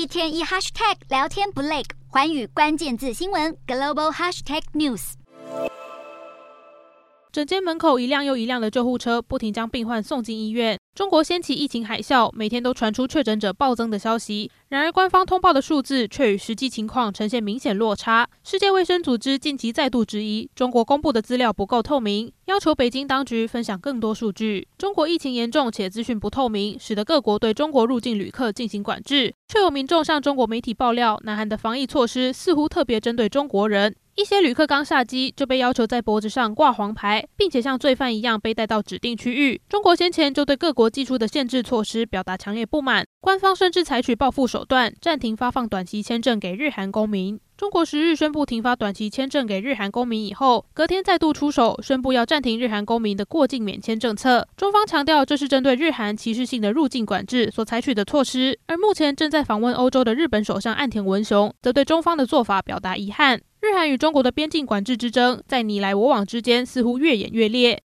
一天一 hashtag 聊天不累，环宇关键字新闻 global hashtag news。整间门口一辆又一辆的救护车不停将病患送进医院。中国掀起疫情海啸，每天都传出确诊者暴增的消息。然而，官方通报的数字却与实际情况呈现明显落差。世界卫生组织近期再度质疑中国公布的资料不够透明，要求北京当局分享更多数据。中国疫情严重且资讯不透明，使得各国对中国入境旅客进行管制。却有民众向中国媒体爆料，南韩的防疫措施似乎特别针对中国人。一些旅客刚下机就被要求在脖子上挂黄牌，并且像罪犯一样被带到指定区域。中国先前就对各国祭出的限制措施表达强烈不满，官方甚至采取报复手段，暂停发放短期签证给日韩公民。中国十日宣布停发短期签证给日韩公民以后，隔天再度出手，宣布要暂停日韩公民的过境免签政策。中方强调，这是针对日韩歧视性的入境管制所采取的措施。而目前正在访问欧洲的日本首相岸田文雄，则对中方的做法表达遗憾。日韩与中国的边境管制之争，在你来我往之间似乎越演越烈。